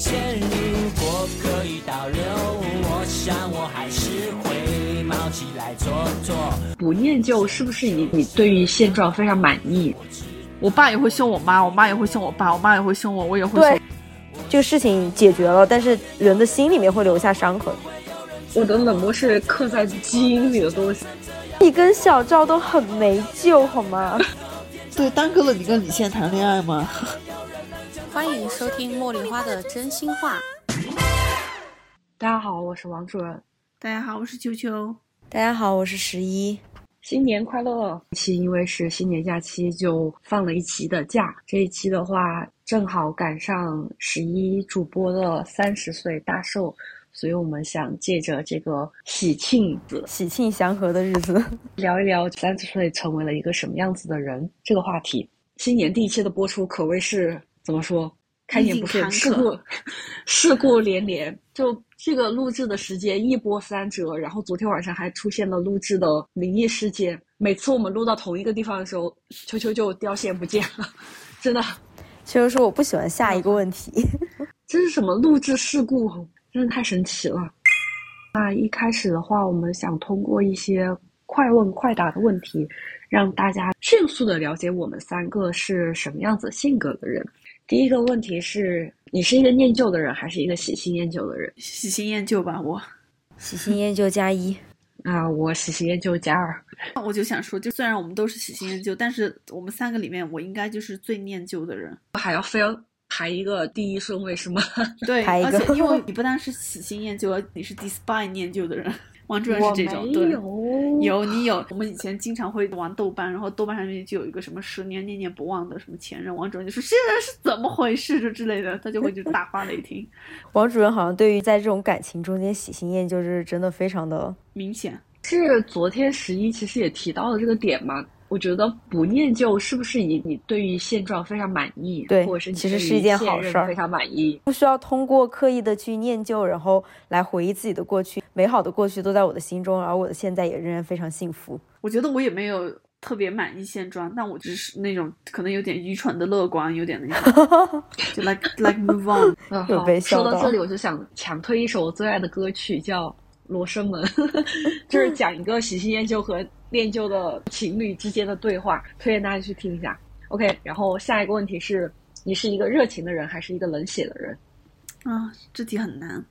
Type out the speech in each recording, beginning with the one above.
钱如果可以倒流，我想我还是会冒起来做做。不念旧是不是你你对于现状非常满意？我爸也会凶我妈，我妈也会凶我爸，我妈也会凶我，我也会凶对。这个事情解决了，但是人的心里面会留下伤痕。我的冷漠是刻在基因里的东西。你跟小赵都很没救，好吗？对，耽搁了你跟李现谈恋爱吗？欢迎收听茉莉花的真心话。大家好，我是王主任。大家好，我是秋秋。大家好，我是十一。新年快乐！期因为是新年假期，就放了一期的假。这一期的话，正好赶上十一主播的三十岁大寿，所以我们想借着这个喜庆子、喜庆祥和的日子，聊一聊三十岁成为了一个什么样子的人这个话题。新年第一期的播出可谓是怎么说？开年不顺，事故事故连连。就这个录制的时间一波三折，然后昨天晚上还出现了录制的灵异事件。每次我们录到同一个地方的时候，秋秋就掉线不见了，真的。秋秋说我不喜欢下一个问题，这是什么录制事故？真的太神奇了。那一开始的话，我们想通过一些快问快答的问题，让大家迅速的了解我们三个是什么样子性格的人。第一个问题是你是一个念旧的人，还是一个喜新厌旧的人？喜新厌旧吧，我喜新厌旧加一啊，我喜新厌旧加二。我就想说，就虽然我们都是喜新厌旧，但是我们三个里面，我应该就是最念旧的人。还要非要排一个第一顺位是吗？对，排一个而且因为 你不单是喜新厌旧，你是 despite 念旧的人。王主任是这种，对，有你有。我们以前经常会玩豆瓣，然后豆瓣上面就有一个什么十年念念不忘的什么前任，王主任就说这人是怎么回事，就之类的，他就会就大发雷霆。王主任好像对于在这种感情中间喜新厌旧，就是真的非常的明显。是昨天十一其实也提到了这个点嘛？我觉得不念旧是不是你你对于现状非常满意？对，或者是其实是一件好事儿，非常满意，不需要通过刻意的去念旧，然后来回忆自己的过去，美好的过去都在我的心中，而我的现在也仍然非常幸福。我觉得我也没有特别满意现状，但我只是那种可能有点愚蠢的乐观，有点那种，就 like like move on。有被笑说到这里，我就想强推一首我最爱的歌曲，叫《罗生门》，就是讲一个喜新厌旧和。恋旧的情侣之间的对话，推荐大家去听一下。OK，然后下一个问题是你是一个热情的人还是一个冷血的人？啊，这题很难。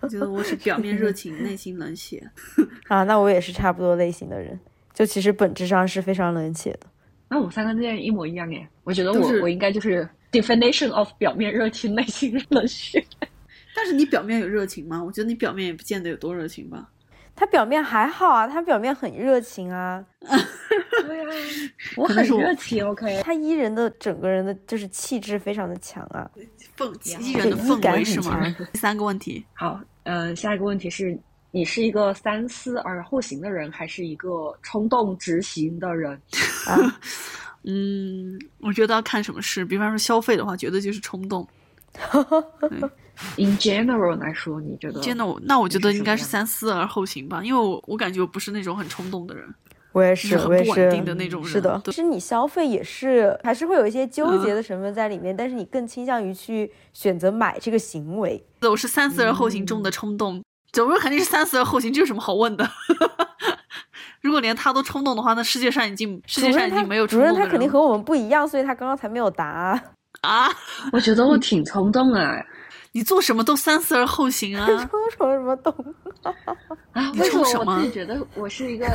我觉得我是表面热情，内心冷血。啊，那我也是差不多类型的人，就其实本质上是非常冷血的。那我们三个之间一模一样耶。我觉得我我应该就是 definition of 表面热情，内心冷血。但是你表面有热情吗？我觉得你表面也不见得有多热情吧。他表面还好啊，他表面很热情啊。对啊，我很热情。OK，他伊人的整个人的就是气质非常的强啊，氛伊人的氛围是吗？第三个问题，好，呃，下一个问题是你是一个三思而后行的人，还是一个冲动执行的人？啊，嗯，我觉得要看什么事，比方说消费的话，绝对就是冲动。In general 来说，你觉得？General，那我觉得应该是三思而后行吧，因为我我感觉我不是那种很冲动的人，我也是，很不稳定的那种人。是的，其实你消费也是还是会有一些纠结的成分在里面，但是你更倾向于去选择买这个行为。我是三思而后行中的冲动，总之肯定是三思而后行，这有什么好问的？如果连他都冲动的话，那世界上已经世界上已经没有主任，他肯定和我们不一样，所以他刚刚才没有答 啊。我觉得我挺冲动啊。你做什么都三思而后行啊！冲什么什么动啊？为什么我自己觉得我是一个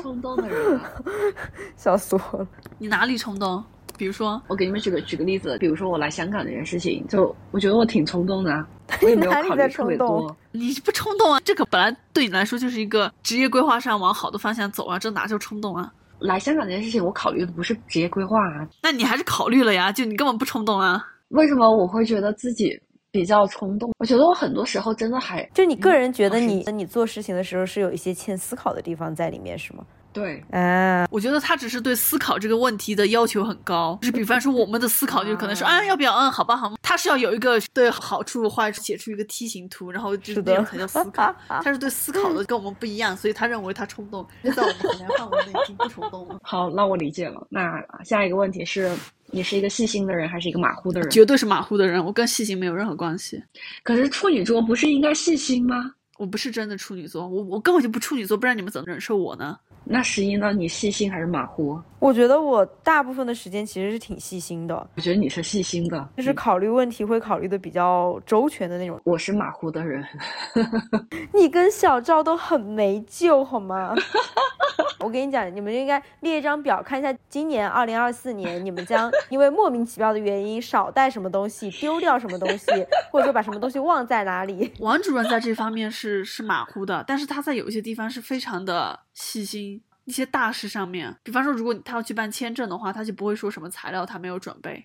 冲动的人？笑死我了！你哪里冲动？比如说，我给你们举个举个例子，比如说我来香港这件事情，就我觉得我挺冲动的，我也没有考虑特别多。你不冲动啊？这个本来对你来说就是一个职业规划上往好的方向走啊，这哪叫冲动啊？来香港这件事情，我考虑的不是职业规划啊。那你还是考虑了呀？就你根本不冲动啊？为什么我会觉得自己？比较冲动，我觉得我很多时候真的还就你个人觉得你你做事情的时候是有一些欠思考的地方在里面，是吗？对，啊，我觉得他只是对思考这个问题的要求很高，就是比方说我们的思考就可能是，啊，要不要？嗯，好吧，好吧，他是要有一个对好处坏处写出一个梯形图，然后就是那样才叫思考。他是对思考的跟我们不一样，所以他认为他冲动，在我们衡量范围内已经不冲动了。好，那我理解了。那下一个问题是，你是一个细心的人还是一个马虎的人？绝对是马虎的人，我跟细心没有任何关系。可是处女座不是应该细心吗？我不是真的处女座，我我根本就不处女座，不然你们怎么忍受我呢？那十一呢？你细心还是马虎？我觉得我大部分的时间其实是挺细心的。我觉得你是细心的，就是考虑问题会考虑的比较周全的那种。我是马虎的人，你跟小赵都很没救好吗？我跟你讲，你们应该列一张表，看一下今年二零二四年你们将因为莫名其妙的原因少带什么东西，丢掉什么东西，或者说把什么东西忘在哪里。王主任在这方面是是马虎的，但是他在有一些地方是非常的细心。一些大事上面，比方说，如果他要去办签证的话，他就不会说什么材料他没有准备，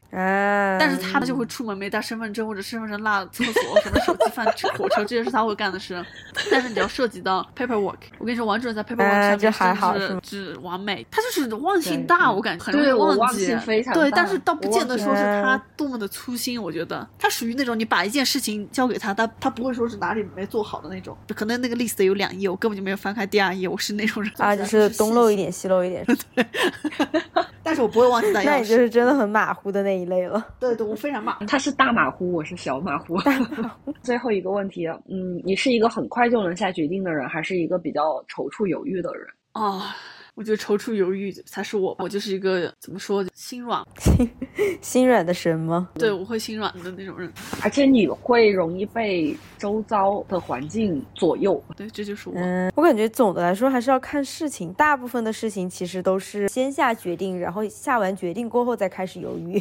但是他就会出门没带身份证，或者身份证落厕所，什么手机放火车，这些是他会干的事。但是你要涉及到 paperwork，我跟你说，王主任在 paperwork 上面是只完美，他就是忘性大，我感觉很容易忘记。对，但是倒不见得说是他多么的粗心，我觉得他属于那种你把一件事情交给他，他他不会说是哪里没做好的那种。可能那个 list 有两页，我根本就没有翻开第二页，我是那种人啊，就是东。漏一点，西漏一点，对。但是我不会忘记带 钥匙。那你就是真的很马虎的那一类了。对对，我非常马。他是大马虎，我是小马虎。最后一个问题，嗯，你是一个很快就能下决定的人，还是一个比较踌躇犹豫的人？啊。我觉得踌躇犹豫才是我，我就是一个怎么说心软，心 心软的神吗？对，我会心软的那种人，而且你会容易被周遭的环境左右。对，这就是我。嗯，我感觉总的来说还是要看事情，大部分的事情其实都是先下决定，然后下完决定过后再开始犹豫。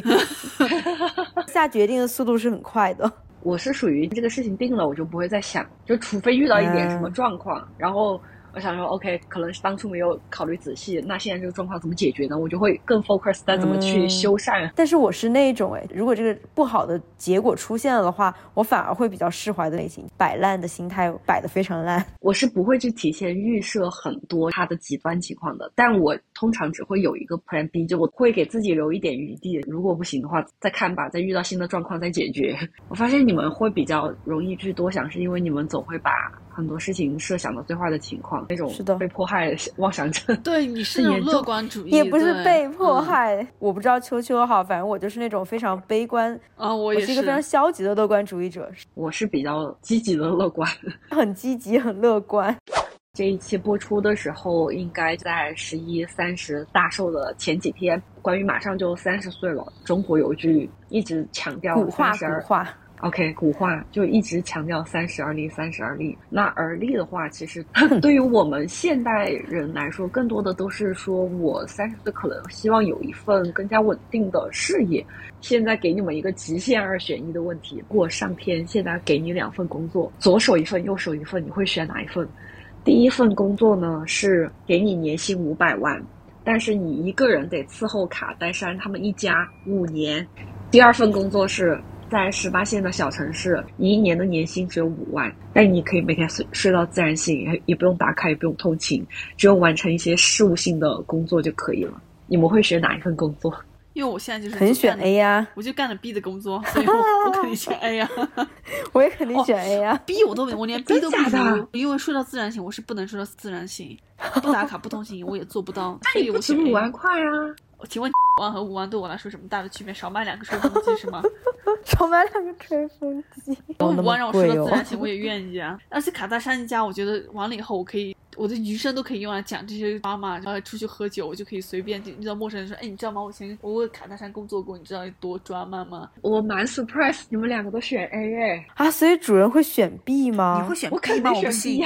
下决定的速度是很快的。我是属于这个事情定了，我就不会再想，就除非遇到一点什么状况，然后。我想说，OK，可能是当初没有考虑仔细，那现在这个状况怎么解决呢？我就会更 focus 在怎么去修缮。但是我是那种，哎，如果这个不好的结果出现了的话，我反而会比较释怀的类型，摆烂的心态摆的非常烂。我是不会去提前预设很多它的极端情况的，但我通常只会有一个 Plan B，就我会给自己留一点余地，如果不行的话再看吧，再遇到新的状况再解决。我发现你们会比较容易去多想，是因为你们总会把。很多事情设想的最坏的情况，那种是的被迫害妄想症。对，你是乐观主义，也不是被迫害。我不知道秋秋哈，反正我就是那种非常悲观啊，我也是一个非常消极的乐观主义者。我是比较积极的乐观，很积极，很乐观。这一期播出的时候，应该在十一三十大寿的前几天。关于马上就三十岁了，中国有句一直强调古话，古话。OK，古话就一直强调三十而立，三十而立。那而立的话，其实 对于我们现代人来说，更多的都是说我三十岁可能希望有一份更加稳定的事业。现在给你们一个极限二选一的问题：如果上天现在给你两份工作，左手一份，右手一份，你会选哪一份？第一份工作呢是给你年薪五百万，但是你一个人得伺候卡戴珊他们一家五年。第二份工作是。在十八线的小城市，你一年的年薪只有五万，但你可以每天睡睡到自然醒，也也不用打卡，也不用通勤，只用完成一些事务性的工作就可以了。你们会选哪一份工作？因为我现在就是很选 A 呀，我就干了 B 的工作，所以我我肯定选 A 呀。我也肯定选 A 呀，B 我都我连 B 都不如，因为睡到自然醒，我是不能睡到自然醒，不打卡不通勤我也做不到，所以我是五万块啊。请问五万和五万对我来说什么大的区别？少买两个吹风机是吗？少买两个吹风机，五万让我睡到自然醒，我也愿意啊。而且卡戴珊家，我觉得完了以后，我可以我的余生都可以用来讲这些妈妈，然后出去喝酒，我就可以随便遇到陌生人说，哎，你知道吗？我以前我为卡戴珊工作过，你知道有多抓妈吗？我蛮 surprise，你们两个都选 A 哎啊，所以主人会选 B 吗？你会选 B 吗？我不信，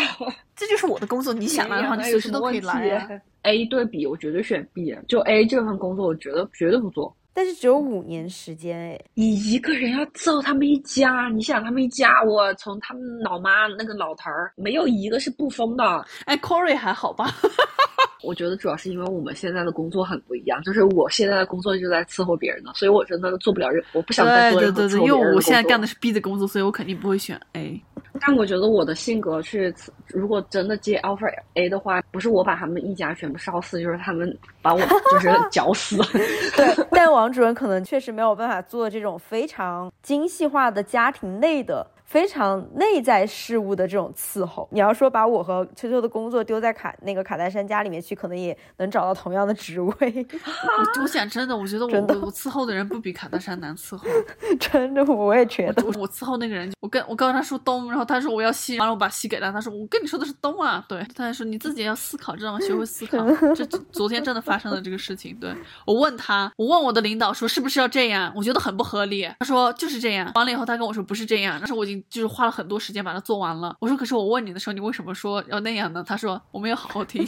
这就是我的工作，你想来的话，你随时都可以来。A 对比，我绝对选 B。就 A 这份工作，我觉得绝对不做。但是只有五年时间哎，你一个人要伺候他们一家，你想他们一家，我从他们老妈那个老头儿，没有一个是不疯的。哎，Corey 还好吧？我觉得主要是因为我们现在的工作很不一样，就是我现在的工作就在伺候别人的，所以我真的做不了任，我不想再做任何伺候别人的因为我现在干的是 B 的工作，所以我肯定不会选 A。但我觉得我的性格去，如果真的接 offer A 的话，不是我把他们一家全部烧死，就是他们把我 就是绞死。对，但王主任可能确实没有办法做这种非常精细化的家庭内的。非常内在事物的这种伺候。你要说把我和秋秋的工作丢在卡那个卡戴珊家里面去，可能也能找到同样的职位。我我想真的，我觉得我我伺候的人不比卡戴珊难伺候。真的，我也觉得。我我伺候那个人，我跟我告诉他说东，然后他说我要西，完了我把西给他，他说我跟你说的是东啊。对，他还说你自己要思考，知道吗？学会思考。这昨天真的发生了这个事情。对我问他，我问我的领导说是不是要这样？我觉得很不合理。他说就是这样。完了以后他跟我说不是这样，但是我已经就是花了很多时间把它做完了。我说可是我问你的时候，你为什么说要那样呢？他说我们要好好听。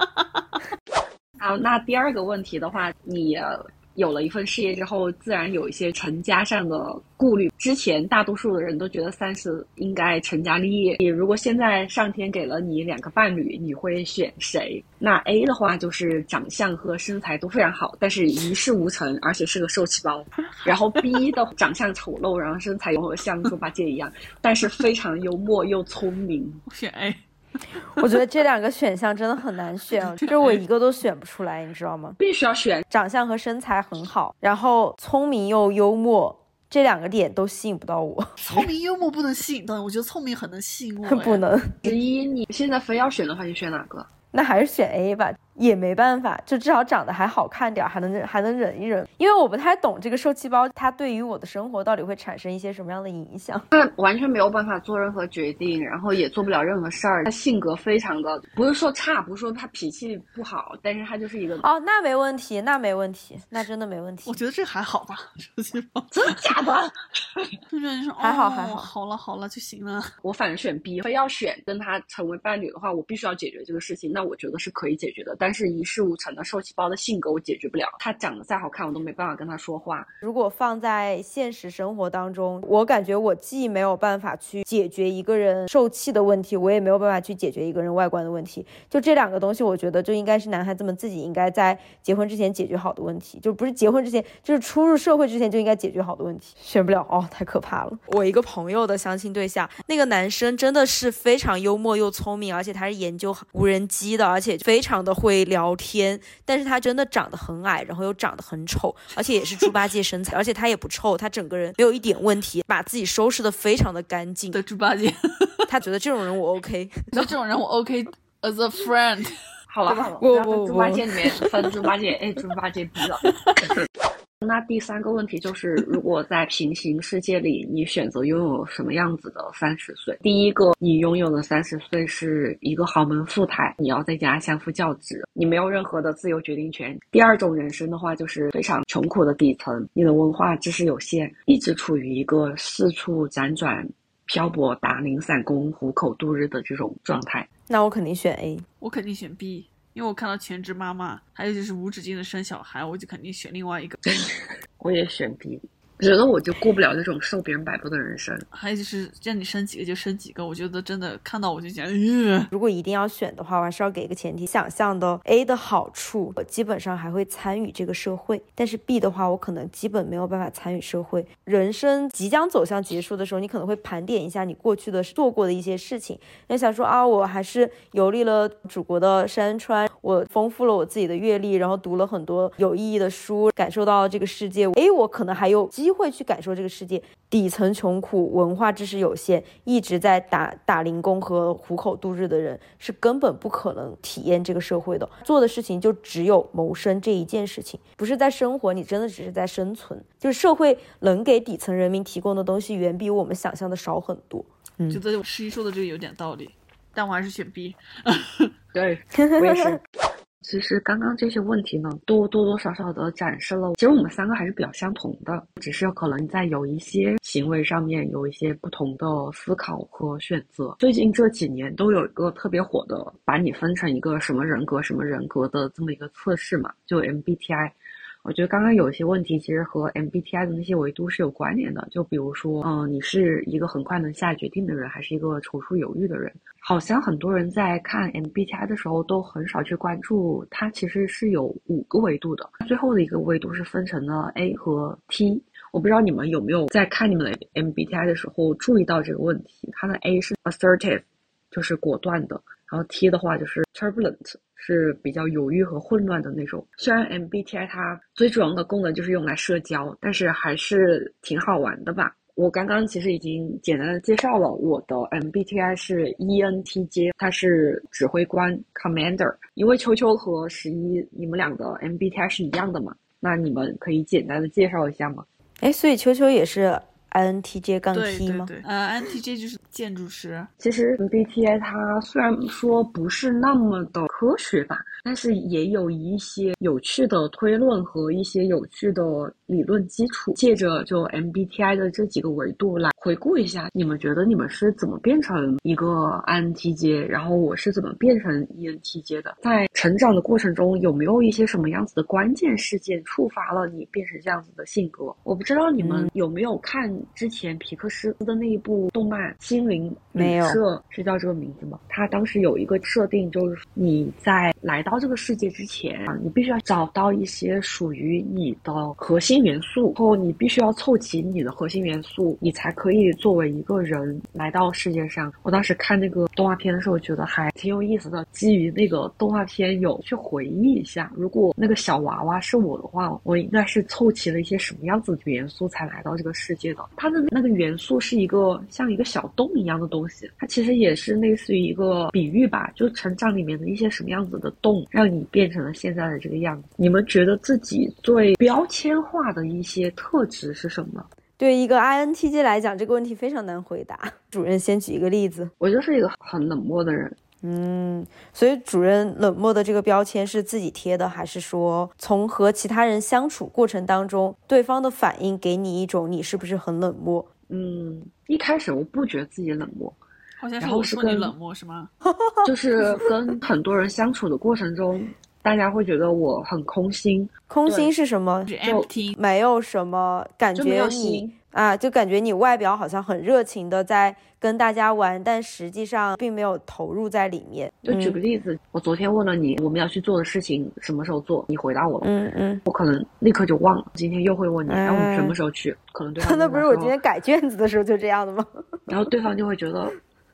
好，那第二个问题的话，你。有了一份事业之后，自然有一些成家上的顾虑。之前大多数的人都觉得三十应该成家立业。你如果现在上天给了你两个伴侣，你会选谁？那 A 的话就是长相和身材都非常好，但是一事无成，而且是个受气包。然后 B 的长相丑陋，然后身材又像猪八戒一样，但是非常幽默又聪明。选 A。我觉得这两个选项真的很难选，就是我一个都选不出来，你知道吗？必须要选长相和身材很好，然后聪明又幽默，这两个点都吸引不到我。聪明幽默不能吸引到，我觉得聪明很能吸引我。不能。十一，你现在非要选的话，你选哪个？那还是选 A 吧。也没办法，就至少长得还好看点，还能还能忍一忍。因为我不太懂这个受气包，它对于我的生活到底会产生一些什么样的影响？他完全没有办法做任何决定，然后也做不了任何事儿。他性格非常的，不是说差，不是说他脾气不好，但是他就是一个哦，那没问题，那没问题，那真的没问题。我觉得这还好吧，受气包，真的假的？就是说还好还好，好了好了就行了。我反正选 B，非要选跟他成为伴侣的话，我必须要解决这个事情。那我觉得是可以解决的，但是一事无成。的受气包的性格我解决不了，他长得再好看我都没办法跟他说话。如果放在现实生活当中，我感觉我既没有办法去解决一个人受气的问题，我也没有办法去解决一个人外观的问题。就这两个东西，我觉得就应该是男孩子们自己应该在结婚之前解决好的问题，就不是结婚之前，就是初入社会之前就应该解决好的问题。选不了哦，太可怕了。我一个朋友的相亲对象，那个男生真的是非常幽默又聪明，而且他是研究无人机的，而且非常的会聊天。但是他真的长得很矮，然后又长得很丑，而且也是猪八戒身材，而且他也不臭，他整个人没有一点问题，把自己收拾的非常的干净的猪八戒。他觉得这种人我 OK，那这种人我 OK as a friend。好了好了，不不不，猪八戒里面分猪八戒哎、猪八戒逼了。那第三个问题就是，如果在平行世界里，你选择拥有什么样子的三十岁？第一个，你拥有的三十岁是一个豪门富太，你要在家相夫教子，你没有任何的自由决定权。第二种人生的话，就是非常穷苦的底层，你的文化知识有限，一直处于一个四处辗转、漂泊、打零散工、糊口度日的这种状态。那我肯定选 A，我肯定选 B。因为我看到全职妈妈，还有就是无止境的生小孩，我就肯定选另外一个。我也选 B。觉得我就过不了那种受别人摆布的人生。还有就是让你生几个就生几个，我觉得真的看到我就想，如果一定要选的话，我还是要给一个前提，想象的 A 的好处，我基本上还会参与这个社会。但是 B 的话，我可能基本没有办法参与社会。人生即将走向结束的时候，你可能会盘点一下你过去的做过的一些事情，要想说啊，我还是游历了祖国的山川，我丰富了我自己的阅历，然后读了很多有意义的书，感受到这个世界。诶，我可能还有机。会去感受这个世界，底层穷苦、文化知识有限、一直在打打零工和糊口度日的人，是根本不可能体验这个社会的。做的事情就只有谋生这一件事情，不是在生活，你真的只是在生存。就是社会能给底层人民提供的东西，远比我们想象的少很多。嗯觉得十一说的这个有点道理，但我还是选 B。对，我也是。其实刚刚这些问题呢，多多多少少的展示了，其实我们三个还是比较相同的，只是可能在有一些行为上面有一些不同的思考和选择。最近这几年都有一个特别火的，把你分成一个什么人格什么人格的这么一个测试嘛，就 MBTI。我觉得刚刚有一些问题其实和 MBTI 的那些维度是有关联的，就比如说，嗯，你是一个很快能下决定的人，还是一个踌躇犹豫的人？好像很多人在看 MBTI 的时候都很少去关注，它其实是有五个维度的。最后的一个维度是分成了 A 和 T。我不知道你们有没有在看你们的 MBTI 的时候注意到这个问题？它的 A 是 assertive，就是果断的，然后 T 的话就是 turbulent。是比较犹豫和混乱的那种。虽然 MBTI 它最主要的功能就是用来社交，但是还是挺好玩的吧。我刚刚其实已经简单的介绍了我的 MBTI 是 ENTJ，它是指挥官 Commander。因为秋秋和十一你们俩的 MBTI 是一样的嘛，那你们可以简单的介绍一下吗？哎，所以秋秋也是。INTJ 杠 T 吗？呃，INTJ 就是建筑师。其实 MBTI 它虽然说不是那么的科学吧，但是也有一些有趣的推论和一些有趣的理论基础。借着就 MBTI 的这几个维度来回顾一下，你们觉得你们是怎么变成一个 INTJ？然后我是怎么变成 ENTJ 的？在成长的过程中，有没有一些什么样子的关键事件触发了你变成这样子的性格？我不知道你们有没有看。之前皮克斯的那一部动漫《心灵旅社》是叫这个名字吗？它当时有一个设定，就是你在来到这个世界之前啊，你必须要找到一些属于你的核心元素，后你必须要凑齐你的核心元素，你才可以作为一个人来到世界上。我当时看那个动画片的时候，觉得还挺有意思的。基于那个动画片，有去回忆一下，如果那个小娃娃是我的话，我应该是凑齐了一些什么样子的元素才来到这个世界的。它的那个元素是一个像一个小洞一样的东西，它其实也是类似于一个比喻吧，就成长里面的一些什么样子的洞，让你变成了现在的这个样子。你们觉得自己最标签化的一些特质是什么？对一个 INTJ 来讲，这个问题非常难回答。主任先举一个例子，我就是一个很冷漠的人。嗯，所以主任冷漠的这个标签是自己贴的，还是说从和其他人相处过程当中，对方的反应给你一种你是不是很冷漠？嗯，一开始我不觉得自己冷漠，好像是我说你冷漠是吗？就是跟很多人相处的过程中，大家会觉得我很空心。空心是什么？就没有什么感觉你。啊，就感觉你外表好像很热情的在跟大家玩，但实际上并没有投入在里面。就举个例子，我昨天问了你我们要去做的事情什么时候做，你回答我了，嗯嗯，我可能立刻就忘了。今天又会问你，那我们什么时候去？可能对 方那不是我今天改卷子的时候就这样的吗？然后对方就会觉得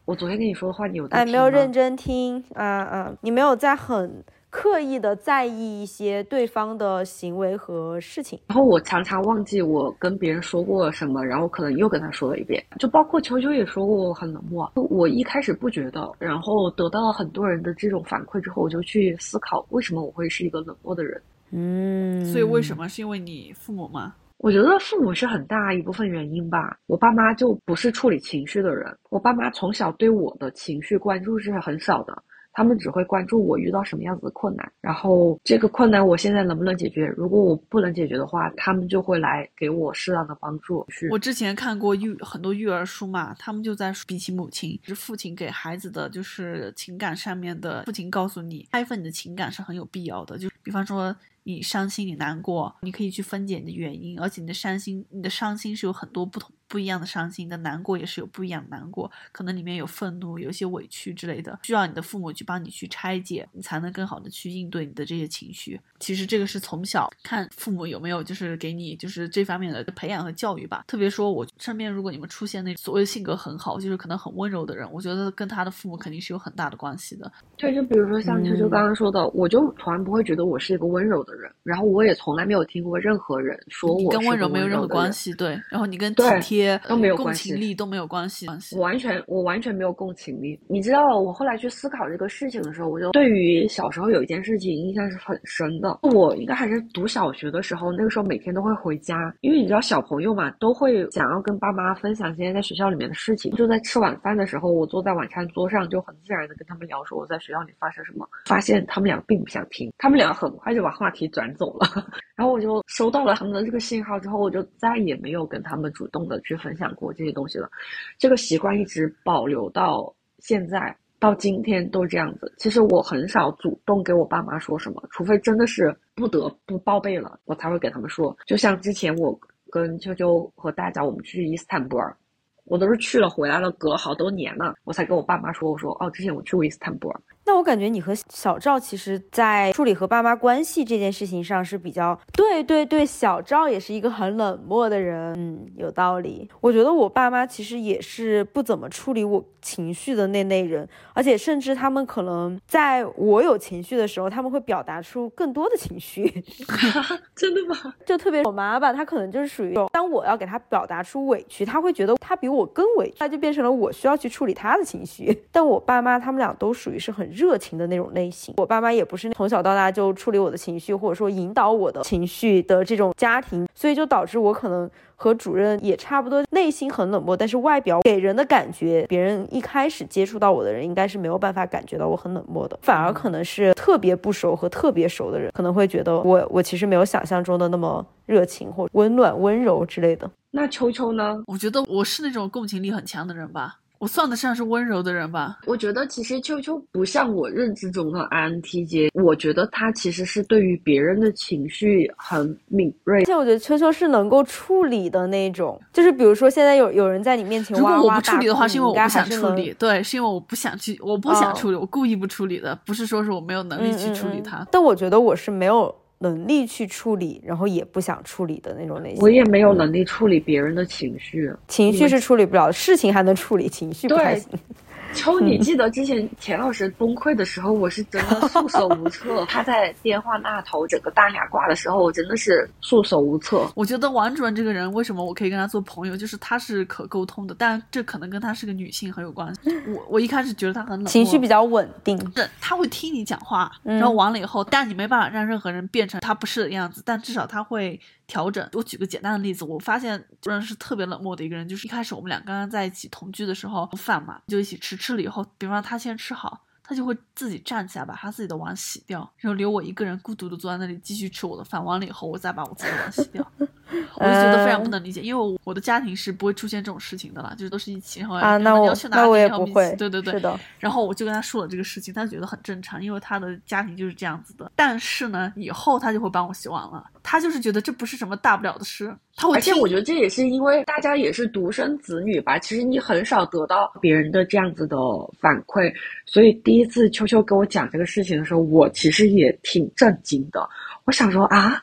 我昨天跟你说的话你有哎没有认真听啊啊，你没有在很。刻意的在意一些对方的行为和事情，然后我常常忘记我跟别人说过什么，然后可能又跟他说了一遍。就包括秋秋也说过我很冷漠，我一开始不觉得，然后得到了很多人的这种反馈之后，我就去思考为什么我会是一个冷漠的人。嗯，所以为什么是因为你父母吗？我觉得父母是很大一部分原因吧。我爸妈就不是处理情绪的人，我爸妈从小对我的情绪关注是很少的。他们只会关注我遇到什么样子的困难，然后这个困难我现在能不能解决？如果我不能解决的话，他们就会来给我适当的帮助。我之前看过育很多育儿书嘛，他们就在比起母亲，是父亲给孩子的就是情感上面的。父亲告诉你，开放你的情感是很有必要的。就比方说你伤心、你难过，你可以去分解你的原因，而且你的伤心、你的伤心是有很多不同。不一样的伤心的难过也是有不一样的难过，可能里面有愤怒，有一些委屈之类的，需要你的父母去帮你去拆解，你才能更好的去应对你的这些情绪。其实这个是从小看父母有没有就是给你就是这方面的培养和教育吧。特别说我身边如果你们出现那所谓性格很好，就是可能很温柔的人，我觉得跟他的父母肯定是有很大的关系的。对，就比如说像秋秋刚刚说的，我就从来不会觉得我是一个温柔的人，然后我也从来没有听过任何人说我跟温柔没有任何关系。对，然后你跟体贴都没有关系。情力都没有关系，我完全我完全没有共情力。你知道，我后来去思考这个事情的时候，我就对于小时候有一件事情印象是很深的。我应该还是读小学的时候，那个时候每天都会回家，因为你知道小朋友嘛，都会想要跟爸妈分享今天在学校里面的事情。就在吃晚饭的时候，我坐在晚餐桌上，就很自然的跟他们聊说我在学校里发生什么。发现他们俩并不想听，他们俩很快就把话题转走了。然后我就收到了他们的这个信号之后，我就再也没有跟他们主动的去分享过这些东西了。这个习惯一直保留到现在，到今天都这样子。其实我很少主动给我爸妈说什么，除非真的是不得不报备了，我才会给他们说。就像之前我跟秋秋和大家我们去伊斯坦布尔，我都是去了回来了，隔了好多年了，我才跟我爸妈说，我说哦，之前我去过伊斯坦布尔。那我感觉你和小赵其实，在处理和爸妈关系这件事情上是比较对对对，小赵也是一个很冷漠的人，嗯，有道理。我觉得我爸妈其实也是不怎么处理我情绪的那类人，而且甚至他们可能在我有情绪的时候，他们会表达出更多的情绪。真的吗？就特别我妈吧，她可能就是属于当我要给她表达出委屈，她会觉得她比我更委屈，她就变成了我需要去处理她的情绪。但我爸妈他们俩都属于是很。热情的那种类型，我爸妈也不是从小到大就处理我的情绪，或者说引导我的情绪的这种家庭，所以就导致我可能和主任也差不多，内心很冷漠，但是外表给人的感觉，别人一开始接触到我的人应该是没有办法感觉到我很冷漠的，反而可能是特别不熟和特别熟的人可能会觉得我我其实没有想象中的那么热情或温暖温柔之类的。那秋秋呢？我觉得我是那种共情力很强的人吧。我算得上是温柔的人吧？我觉得其实秋秋不像我认知中的 INTJ，我觉得他其实是对于别人的情绪很敏锐。而且我觉得秋秋是能够处理的那种，就是比如说现在有有人在你面前哇哇如果我不处理的话，是因为我不想处理。对，是因为我不想去，我不想处理，我故意不处理的，不是说是我没有能力去处理它。但我觉得我是没有。能力去处理，然后也不想处理的那种类型。我也没有能力处理别人的情绪，情绪是处理不了，事情还能处理，情绪不太行。秋，你记得之前田老师崩溃的时候，我是真的束手无策。他在电话那头整个大哑挂的时候，我真的是束手无策。我觉得王主任这个人，为什么我可以跟他做朋友，就是他是可沟通的，但这可能跟他是个女性很有关系。我我一开始觉得他很冷，情绪比较稳定，是他会听你讲话，然后完了以后，但你没办法让任何人变成他不是的样子，但至少他会。调整。我举个简单的例子，我发现主任是特别冷漠的一个人。就是一开始我们俩刚刚在一起同居的时候，饭嘛就一起吃，吃吃了以后，比方他先吃好，他就会自己站起来把他自己的碗洗掉，然后留我一个人孤独的坐在那里继续吃我的饭。完了以后，我再把我自己的碗洗掉。我就觉得非常不能理解，因为我的家庭是不会出现这种事情的啦，就是都是一起，然后啊，那我那我也不会，对对对，是的。然后我就跟他说了这个事情，他觉得很正常，因为他的家庭就是这样子的。但是呢，以后他就会帮我洗碗了，他就是觉得这不是什么大不了的事。他而且我觉得这也是因为大家也是独生子女吧，其实你很少得到别人的这样子的反馈，所以第一次秋秋跟我讲这个事情的时候，我其实也挺震惊的。我想说啊。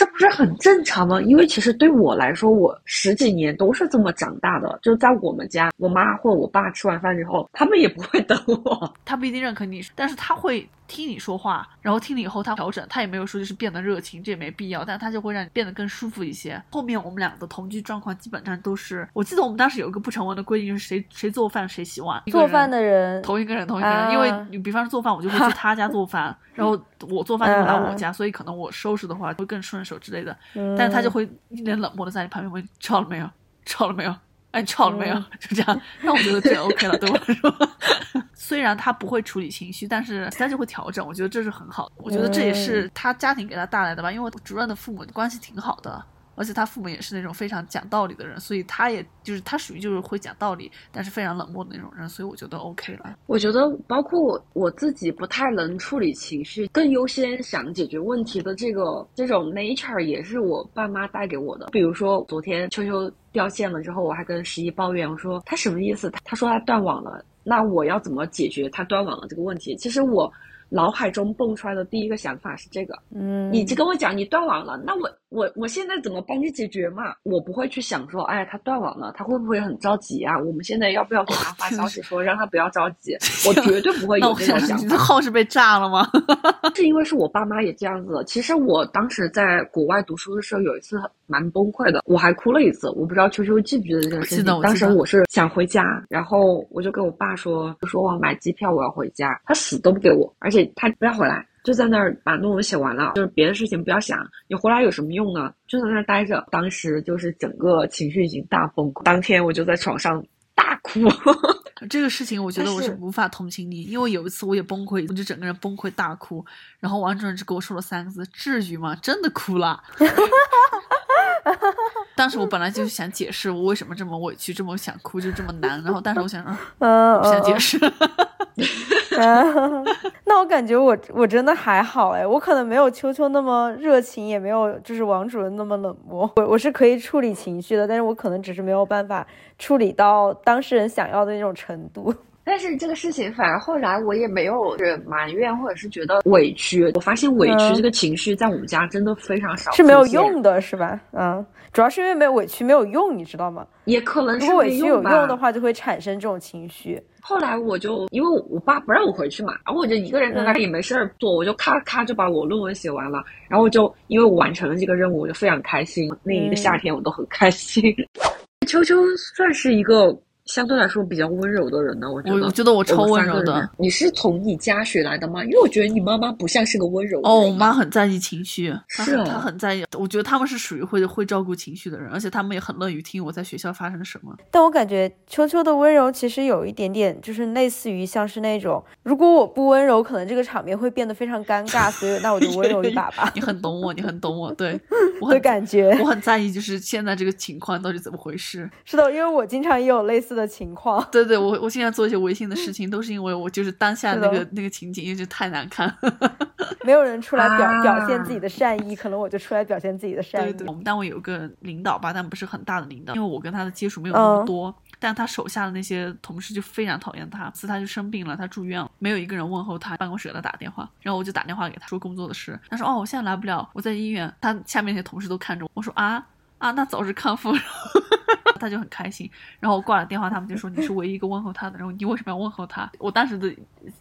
这不是很正常吗？因为其实对我来说，我十几年都是这么长大的。就在我们家，我妈或我爸吃完饭之后，他们也不会等我。他不一定认可你，但是他会。听你说话，然后听了以后他调整，他也没有说就是变得热情，这也没必要，但他就会让你变得更舒服一些。后面我们俩的同居状况基本上都是，我记得我们当时有一个不成文的规定，就是谁谁做饭谁洗碗，做饭的人同一个人同一个人，因为你比方说做饭，我就会去他家做饭，然后我做饭就会来我家，所以可能我收拾的话会更顺手之类的。但是他就会一脸冷漠的在你旁边问吃好了没有，吃好了没有。哎，吵了没有？就这样，那我觉得这 OK 了，对我来说。虽然他不会处理情绪，但是他就会调整，我觉得这是很好的。我觉得这也是他家庭给他带来的吧，因为主任的父母关系挺好的。而且他父母也是那种非常讲道理的人，所以他也就是他属于就是会讲道理，但是非常冷漠的那种人，所以我觉得 OK 了。我觉得包括我自己不太能处理情绪，更优先想解决问题的这个这种 nature 也是我爸妈带给我的。比如说昨天秋秋掉线了之后，我还跟十一抱怨，我说他什么意思？他他说他断网了，那我要怎么解决他断网了这个问题？其实我。脑海中蹦出来的第一个想法是这个，嗯，你就跟我讲你断网了，那我我我现在怎么帮你解决嘛？我不会去想说，哎，他断网了，他会不会很着急啊？我们现在要不要给他发消息说让他不要着急？我绝对不会有这种想法。你的号是被炸了吗？是因为是我爸妈也这样子。其实我当时在国外读书的时候，有一次蛮崩溃的，我还哭了一次。我不知道秋秋记不记得这件事情。当时我是想回家，然后我就跟我爸说，就说我买机票，我要回家。他死都不给我，而且。他不要回来，就在那儿把论文写完了，就是别的事情不要想。你回来有什么用呢？就在那儿待着。当时就是整个情绪已经大崩溃，当天我就在床上大哭。这个事情我觉得我是无法同情你，因为有一次我也崩溃，我就整个人崩溃大哭。然后王主任只给我说了三个字：“至于吗？”真的哭了。当时我本来就是想解释我为什么这么委屈，这么想哭，就这么难。然后但是我想，嗯，不想解释。那我感觉我我真的还好哎，我可能没有秋秋那么热情，也没有就是王主任那么冷漠。我我是可以处理情绪的，但是我可能只是没有办法处理到当事人想要的那种程度。但是这个事情，反而后来我也没有是埋怨，或者是觉得委屈。我发现委屈这个情绪在我们家真的非常少，是没有用的，是吧？嗯，主要是因为没有委屈没有用，你知道吗？也可能是如果委屈有用的话，就会产生这种情绪。后来我就因为我爸不让我回去嘛，然后我就一个人在那里也没事儿做，我就咔咔就把我论文写完了。然后就因为我完成了这个任务，我就非常开心。那一个夏天我都很开心。秋秋算是一个。相对来说比较温柔的人呢，我觉得。我觉得我超温柔的。你是从你家学来的吗？因为我觉得你妈妈不像是个温柔。哦，我妈很在意情绪，是她很在意。我觉得他们是属于会会照顾情绪的人，而且他们也很乐于听我在学校发生什么。但我感觉秋秋的温柔其实有一点点，就是类似于像是那种，如果我不温柔，可能这个场面会变得非常尴尬，所以那我就温柔一把吧。你很懂我，你很懂我，对 我的感觉，我很在意，就是现在这个情况到底怎么回事。是的，因为我经常也有类似的情况。对对，我我现在做一些违心的事情，都是因为我就是当下那个那个情景，就是太难看，没有人出来表表现自己的善意，可能我就出来表现自己的善意。对对，我们单位有个领导吧，但不是很大的领导，因为我跟他的接触没有那么多，但他手下的那些同事就非常讨厌他。次他就生病了，他住院了，没有一个人问候他，办公室给他打电话，然后我就打电话给他说工作的事，他说哦，我现在来不了，我在医院。他下面那些同事都看着我，我说啊啊，那早日康复。他就很开心，然后我挂了电话，他们就说你是唯一一个问候他的，然后你为什么要问候他？我当时的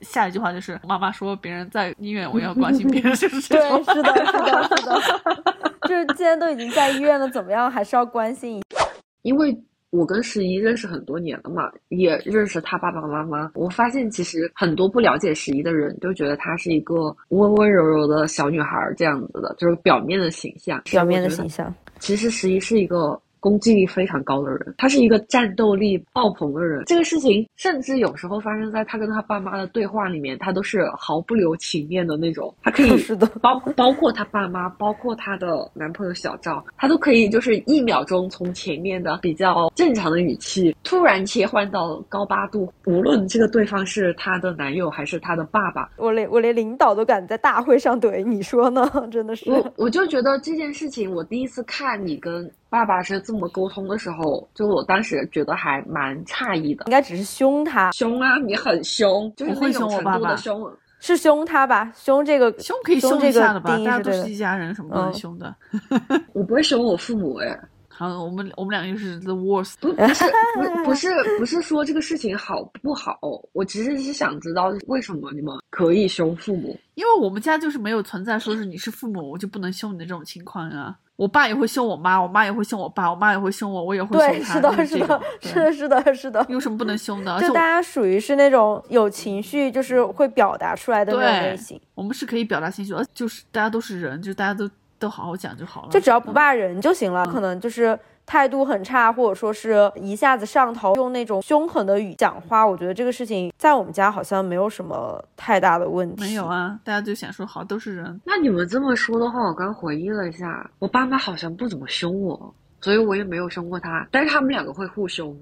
下一句话就是妈妈说别人在医院，我要关心别人，就是这种。对，是的，是的，是的 就是既然都已经在医院了，怎么样还是要关心一下。因为我跟十一认识很多年了嘛，也认识他爸爸妈妈，我发现其实很多不了解十一的人都觉得她是一个温温柔柔的小女孩这样子的，就是表面的形象。表面的形象，其实十一是一个。攻击力非常高的人，他是一个战斗力爆棚的人。这个事情甚至有时候发生在他跟他爸妈的对话里面，他都是毫不留情面的那种。他可以 是的，包包括他爸妈，包括他的男朋友小赵，他都可以就是一秒钟从前面的比较正常的语气，突然切换到高八度。无论这个对方是他的男友还是他的爸爸，我连我连领导都敢在大会上怼，你说呢？真的是，我我就觉得这件事情，我第一次看你跟。爸爸是这么沟通的时候，就我当时觉得还蛮诧异的。应该只是凶他，凶啊！你很凶，就是那种程度的凶，是凶他吧？凶这个凶可以凶一下的吧？大家都是一家人，什么不能凶的？我不会凶我父母哎。好，我们我们两个就是 the worst。不不是不不是不是说这个事情好不好？我其实是想知道为什么你们可以凶父母？因为我们家就是没有存在说是你是父母我就不能凶你的这种情况啊。我爸也会凶我妈，我妈也会凶我爸，我妈也会凶我，我也会凶他。对，是的，是的，是的，是的，是的。有什么不能凶的？就大家属于是那种有情绪，就是会表达出来的那种类型。我们是可以表达情绪，而就是大家都是人，就大家都都好好讲就好了。就只要不骂人就行了，可能就是。态度很差，或者说是一下子上头，用那种凶狠的语讲话，我觉得这个事情在我们家好像没有什么太大的问题。没有啊，大家就想说好，都是人。那你们这么说的话，我刚回忆了一下，我爸妈好像不怎么凶我，所以我也没有凶过他。但是他们两个会互凶。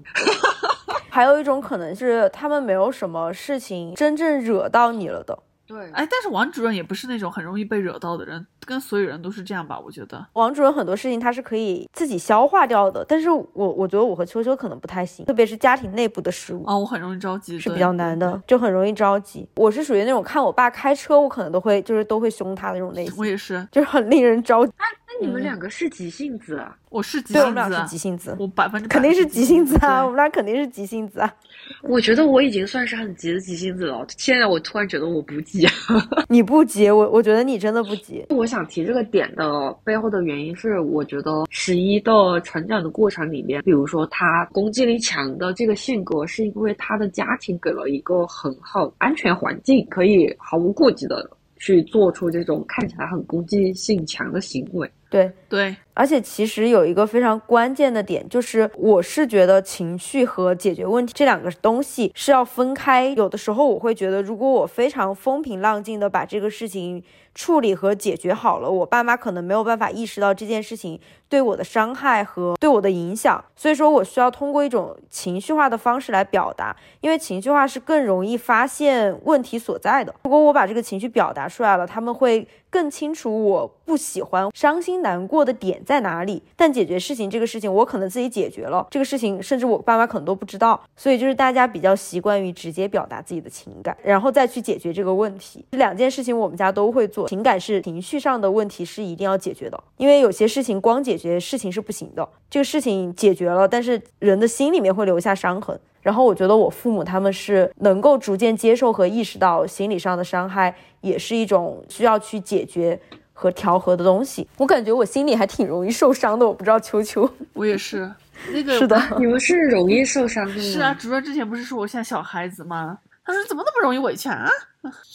还有一种可能是他们没有什么事情真正惹到你了的。对，哎，但是王主任也不是那种很容易被惹到的人，跟所有人都是这样吧？我觉得王主任很多事情他是可以自己消化掉的，但是我我觉得我和秋秋可能不太行，特别是家庭内部的事务啊，我很容易着急，是比较难的，就很容易着急。我是属于那种看我爸开车，我可能都会就是都会凶他的那种类型。我也是，就是很令人着急。那你们两个是急性子？我是急性子，我们俩是急性子，我百分之肯定是急性子啊，我们俩肯定是急性子啊。我觉得我已经算是很急的急性子了，现在我突然觉得我不急。你不急，我我觉得你真的不急。我想提这个点的背后的原因是，我觉得十一的成长的过程里面，比如说他攻击力强的这个性格，是因为他的家庭给了一个很好安全环境，可以毫无顾忌的。去做出这种看起来很攻击性强的行为，对对，而且其实有一个非常关键的点，就是我是觉得情绪和解决问题这两个东西是要分开。有的时候我会觉得，如果我非常风平浪静的把这个事情处理和解决好了，我爸妈可能没有办法意识到这件事情对我的伤害和对我的影响。所以说我需要通过一种情绪化的方式来表达，因为情绪化是更容易发现问题所在的。如果我把这个情绪表达出来了，他们会。更清楚我不喜欢、伤心难过的点在哪里，但解决事情这个事情我可能自己解决了，这个事情甚至我爸妈可能都不知道，所以就是大家比较习惯于直接表达自己的情感，然后再去解决这个问题。这两件事情我们家都会做，情感是情绪上的问题是一定要解决的，因为有些事情光解决事情是不行的，这个事情解决了，但是人的心里面会留下伤痕。然后我觉得我父母他们是能够逐渐接受和意识到心理上的伤害也是一种需要去解决和调和的东西。我感觉我心里还挺容易受伤的，我不知道秋秋，我也是，那个是的，你们是容易受伤的吗？是啊，主任之前不是说我像小孩子吗？他说怎么那么容易委屈啊？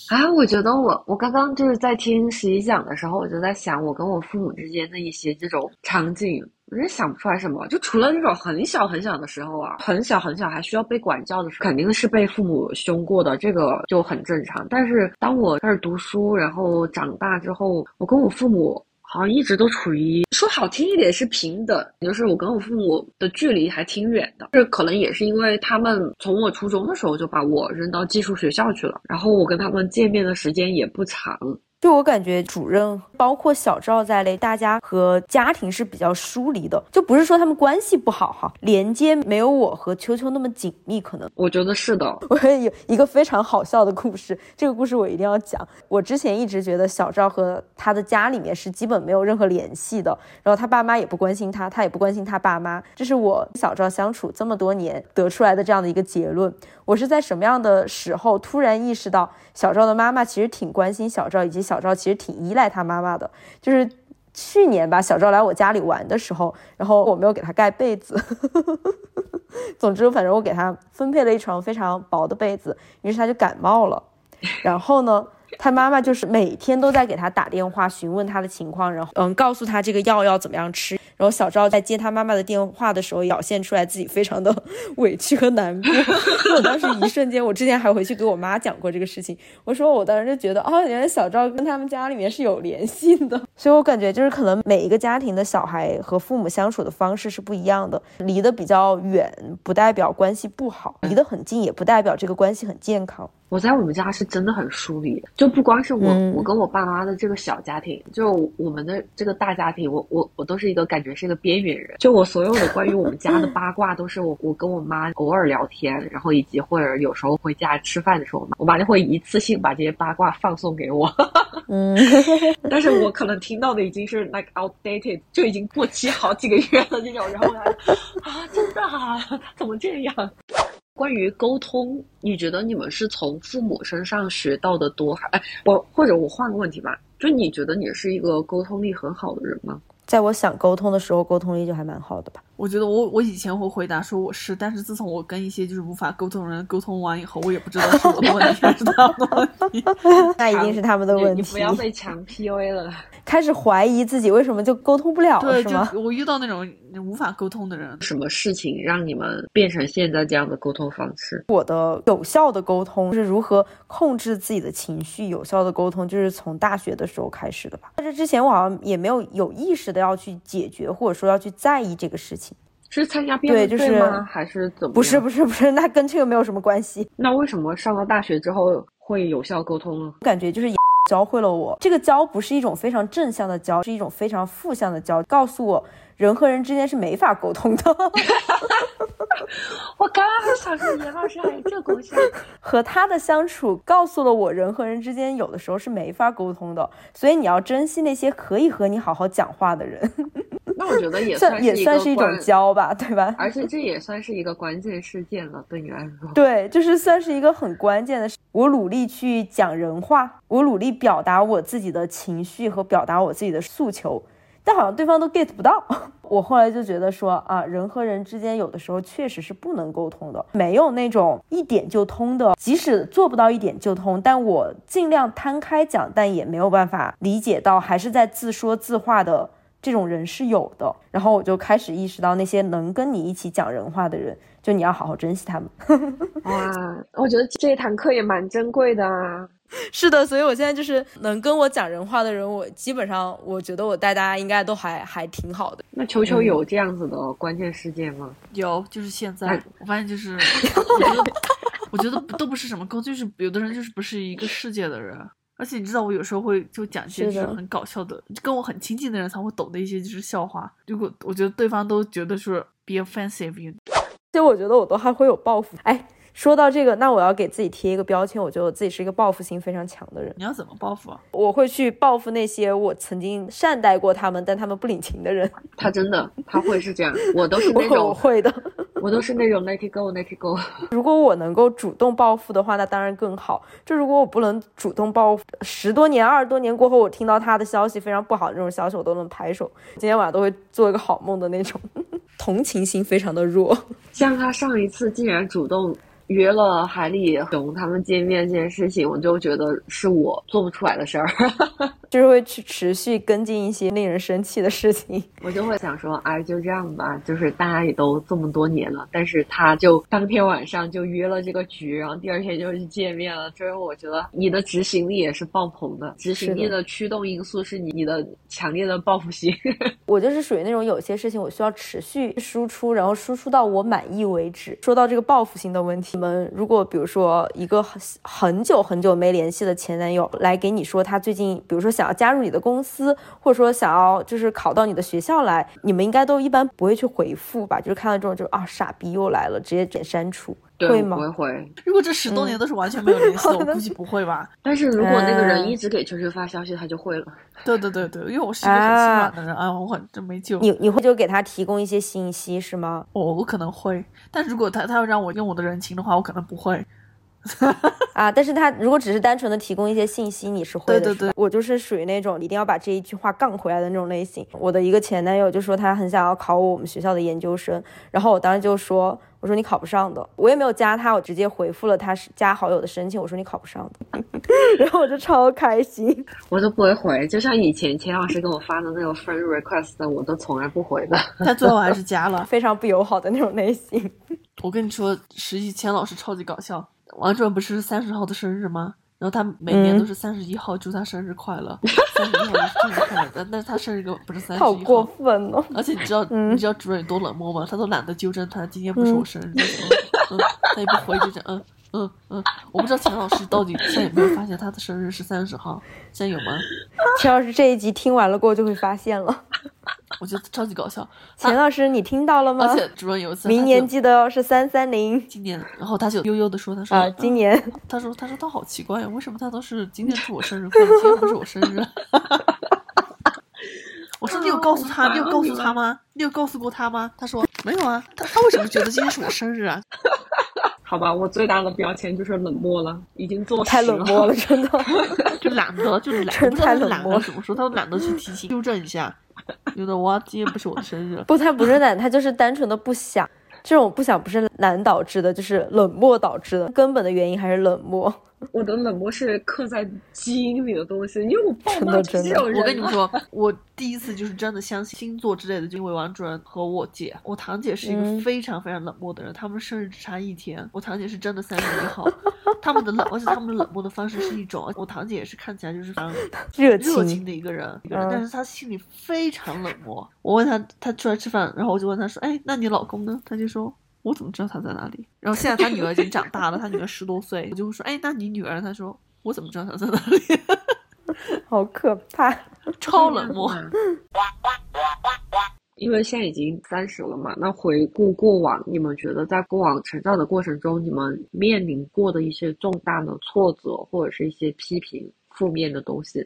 啊，我觉得我我刚刚就是在听十一讲的时候，我就在想我跟我父母之间的一些这种场景。我真想不出来什么，就除了那种很小很小的时候啊，很小很小还需要被管教的时候，肯定是被父母凶过的，这个就很正常。但是当我开始读书，然后长大之后，我跟我父母好像一直都处于说好听一点是平等，就是我跟我父母的距离还挺远的。这可能也是因为他们从我初中的时候就把我扔到寄宿学校去了，然后我跟他们见面的时间也不长。就我感觉，主任包括小赵在内，大家和家庭是比较疏离的，就不是说他们关系不好哈，连接没有我和秋秋那么紧密。可能我觉得是的。我有一个非常好笑的故事，这个故事我一定要讲。我之前一直觉得小赵和他的家里面是基本没有任何联系的，然后他爸妈也不关心他，他也不关心他爸妈。这是我小赵相处这么多年得出来的这样的一个结论。我是在什么样的时候突然意识到小赵的妈妈其实挺关心小赵，以及小赵其实挺依赖他妈妈的？就是去年吧，小赵来我家里玩的时候，然后我没有给他盖被子。总之，反正我给他分配了一床非常薄的被子，于是他就感冒了。然后呢，他妈妈就是每天都在给他打电话询问他的情况，然后嗯，告诉他这个药要怎么样吃。然后小赵在接他妈妈的电话的时候，表现出来自己非常的 委屈和难过。我当时一瞬间，我之前还回去给我妈讲过这个事情。我说我当时就觉得，哦，原来小赵跟他们家里面是有联系的。所以我感觉就是可能每一个家庭的小孩和父母相处的方式是不一样的。离得比较远，不代表关系不好；离得很近，也不代表这个关系很健康。我在我们家是真的很疏离，就不光是我，我跟我爸妈的这个小家庭，就我们的这个大家庭，我我我都是一个感觉是个边缘人。就我所有的关于我们家的八卦，都是我我跟我妈偶尔聊天，然后以及或者有时候回家吃饭的时候，我妈就会一次性把这些八卦放送给我。嗯，但是我可能听到的已经是 like outdated，就已经过期好几个月了这种，然后 啊，真的啊，怎么这样？关于沟通，你觉得你们是从父母身上学到的多，还哎我或者我换个问题吧，就你觉得你是一个沟通力很好的人吗？在我想沟通的时候，沟通力就还蛮好的吧。我觉得我我以前会回答说我是，但是自从我跟一些就是无法沟通的人沟通完以后，我也不知道是我的问题还是他们的问题。那一定是他们的问题。你不要被强 PUA 了。开始怀疑自己为什么就沟通不了，是吗？我遇到那种无法沟通的人，什么事情让你们变成现在这样的沟通方式？我的有效的沟通是如何控制自己的情绪？有效的沟通就是从大学的时候开始的吧。在这之前，我好像也没有有意识的要去解决，或者说要去在意这个事情。是参加辩论队吗？还是怎么？不是不是不是，那跟这个没有什么关系。那为什么上了大学之后会有效沟通呢？我感觉就是。教会了我，这个教不是一种非常正向的教，是一种非常负向的教，告诉我人和人之间是没法沟通的。我刚刚还想说严老师还有这功效，和他的相处告诉了我人和人之间有的时候是没法沟通的，所以你要珍惜那些可以和你好好讲话的人。那我觉得也算也算是一种教吧，对吧？而且这也算是一个关键事件了，对你来说。对，就是算是一个很关键的事。我努力去讲人话，我努力表达我自己的情绪和表达我自己的诉求，但好像对方都 get 不到。我后来就觉得说啊，人和人之间有的时候确实是不能沟通的，没有那种一点就通的。即使做不到一点就通，但我尽量摊开讲，但也没有办法理解到，还是在自说自话的。这种人是有的。然后我就开始意识到，那些能跟你一起讲人话的人，就你要好好珍惜他们。哇，我觉得这一堂课也蛮珍贵的啊。是的，所以我现在就是能跟我讲人话的人，我基本上我觉得我带大家应该都还还挺好的。那球球有这样子的关键事件吗？有，就是现在我发现就是，我觉得我觉得都不是什么沟，就是有的人就是不是一个世界的人。而且你知道，我有时候会就讲一些就是很搞笑的，跟我很亲近的人才会懂的一些就是笑话。如果我觉得对方都觉得是 be offensive，其实我觉得我都还会有报复。哎。说到这个，那我要给自己贴一个标签，我觉得我自己是一个报复心非常强的人。你要怎么报复啊？我会去报复那些我曾经善待过他们，但他们不领情的人。他真的，他会是这样。我都是那 种我会的，我都是那种 let it go，let it go。如果我能够主动报复的话，那当然更好。就如果我不能主动报复，十多年、二十多年过后，我听到他的消息非常不好的这种消息，我都能拍手，今天晚上都会做一个好梦的那种。同情心非常的弱，像他上一次竟然主动。约了海里熊他们见面这件事情，我就觉得是我做不出来的事儿，就是会去持续跟进一些令人生气的事情。我就会想说，哎，就这样吧，就是大家也都这么多年了，但是他就当天晚上就约了这个局，然后第二天就去见面了。所以我觉得你的执行力也是爆棚的，执行力的驱动因素是你你的强烈的报复心。我就是属于那种有些事情我需要持续输出，然后输出到我满意为止。说到这个报复心的问题。你们如果比如说一个很很久很久没联系的前男友来给你说他最近比如说想要加入你的公司，或者说想要就是考到你的学校来，你们应该都一般不会去回复吧？就是看到这种就啊傻逼又来了，直接点删除，会吗？不会。如果这十多年都是完全没有联系的，我 估计不会吧。但是如果那个人一直给秋秋发消息，他就会了。对对对对，因为我是一个很心软的人啊，我很真没救。你你会就给他提供一些信息是吗？我我可能会，但如果他他要让我用我的人情的话，我可能不会。啊，但是他如果只是单纯的提供一些信息，你是会的。对对对，我就是属于那种一定要把这一句话杠回来的那种类型。我的一个前男友就说他很想要考我们学校的研究生，然后我当时就说。我说你考不上的，我也没有加他，我直接回复了他是加好友的申请。我说你考不上的，然后我就超开心，我都不会回，就像以前钱老师给我发的那个 friend request，我都从来不回的。他最后还是加了，非常不友好的那种类型。我跟你说，实习钱老师超级搞笑。王主任不是三十号的生日吗？然后他每年都是三十一号祝他生日快乐，三十一号生日快乐，但但是他生日个不是三十一号，好过分哦！而且你知道你知道主任有多冷漠吗？他都懒得纠正他今天不是我生日，嗯，他也不回就讲嗯嗯嗯，我不知道钱老师到底现在有没有发现他的生日是三十号，现在有吗？钱老师这一集听完了过后就会发现了。我觉得超级搞笑，钱老师你听到了吗？而且主任有一次，明年记得哦，是三三零。今年，然后他就悠悠的说，他说啊，今年，他说他说他好奇怪呀，为什么他都是今天是我生日快乐，今天不是我生日？我说你有告诉他，你有告诉他吗？你有告诉过他吗？他说没有啊，他他为什么觉得今天是我生日啊？好吧，我最大的标签就是冷漠了，已经做太冷漠了，真的 就懒得，就是懒，不知道懒得怎么说，他都懒得去提醒纠正一下。有的哇，今天不是我的生日。不，他不是懒，他就是单纯的不想。这种不想不是懒导致的，就是冷漠导致的。根本的原因还是冷漠。我的冷漠是刻在基因里的东西，因为我真的真的。我跟你们说，我第一次就是真的相信星座之类的，就因为王主任和我姐，我堂姐是一个非常非常冷漠的人，他们生日只差一天。我堂姐是真的三十一号。他们的冷，而且他们的冷漠的方式是一种，我堂姐也是看起来就是非常 热热情的一个人，一个人，但是她心里非常冷漠。我问她，她出来吃饭，然后我就问她说，哎，那你老公呢？她就说，我怎么知道他在哪里？然后现在他女儿已经长大了，他女儿十多岁，我就会说，哎，那你女儿？他说，我怎么知道他在哪里？好可怕，超冷漠。因为现在已经三十了嘛，那回顾过往，你们觉得在过往成长的过程中，你们面临过的一些重大的挫折或者是一些批评、负面的东西，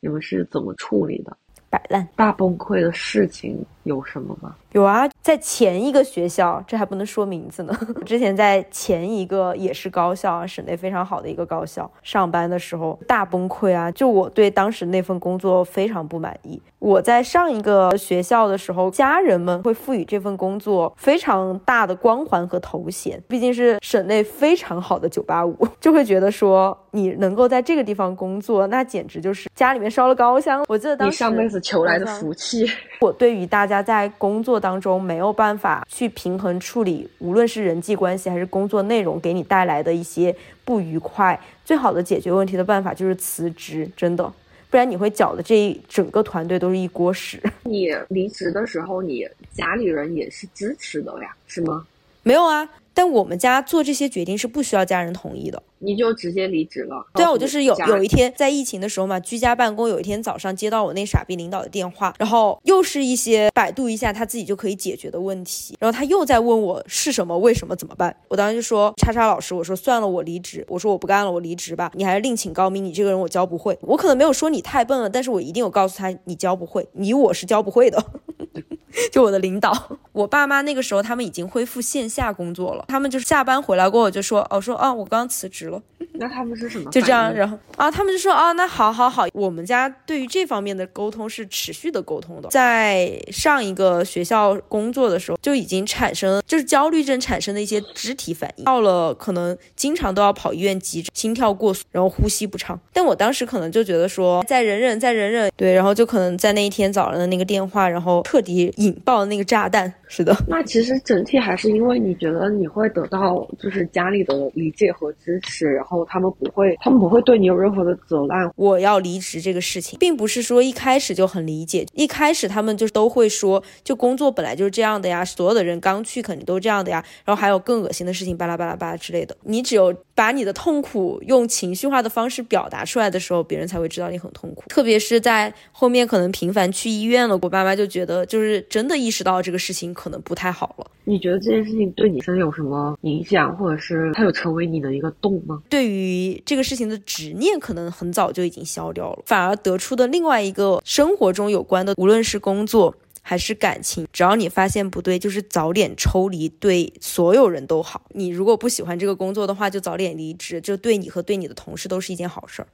你们是怎么处理的？摆烂、大崩溃的事情有什么吗？有啊，在前一个学校，这还不能说名字呢。之前在前一个也是高校啊，省内非常好的一个高校，上班的时候大崩溃啊！就我对当时那份工作非常不满意。我在上一个学校的时候，家人们会赋予这份工作非常大的光环和头衔，毕竟是省内非常好的九八五，就会觉得说你能够在这个地方工作，那简直就是家里面烧了高香。我记得当时你上辈子。子求来的福气。我对于大家在工作当中没有办法去平衡处理，无论是人际关系还是工作内容给你带来的一些不愉快，最好的解决问题的办法就是辞职，真的，不然你会搅的这一整个团队都是一锅屎。你离职的时候，你家里人也是支持的呀，是吗？没有啊。但我们家做这些决定是不需要家人同意的，你就直接离职了。对啊，我就是有有一天在疫情的时候嘛，居家办公，有一天早上接到我那傻逼领导的电话，然后又是一些百度一下他自己就可以解决的问题，然后他又在问我是什么，为什么，怎么办？我当时就说叉叉老师，我说算了，我离职，我说我不干了，我离职吧，你还是另请高明，你这个人我教不会，我可能没有说你太笨了，但是我一定有告诉他你教不会，你我是教不会的。就我的领导，我爸妈那个时候他们已经恢复线下工作了，他们就是下班回来过后就说，哦，说啊，我刚辞职了。那他们是什么？就这样，然后啊，他们就说啊，那好好好，我们家对于这方面的沟通是持续的沟通的。在上一个学校工作的时候，就已经产生就是焦虑症产生的一些肢体反应，到了可能经常都要跑医院急诊，心跳过速，然后呼吸不畅。但我当时可能就觉得说，再忍忍，再忍忍，对，然后就可能在那一天早上的那个电话，然后彻底引爆那个炸弹。是的，那其实整体还是因为你觉得你会得到就是家里的理解和支持，然后他们不会，他们不会对你有任何的责难。我要离职这个事情，并不是说一开始就很理解，一开始他们就都会说，就工作本来就是这样的呀，所有的人刚去肯定都这样的呀，然后还有更恶心的事情，巴拉巴拉巴拉之类的。你只有把你的痛苦用情绪化的方式表达出来的时候，别人才会知道你很痛苦。特别是在后面可能频繁去医院了，我爸妈就觉得就是真的意识到这个事情。可能不太好了。你觉得这件事情对你身有什么影响，或者是它有成为你的一个洞吗？对于这个事情的执念，可能很早就已经消掉了，反而得出的另外一个生活中有关的，无论是工作还是感情，只要你发现不对，就是早点抽离，对所有人都好。你如果不喜欢这个工作的话，就早点离职，就对你和对你的同事都是一件好事儿。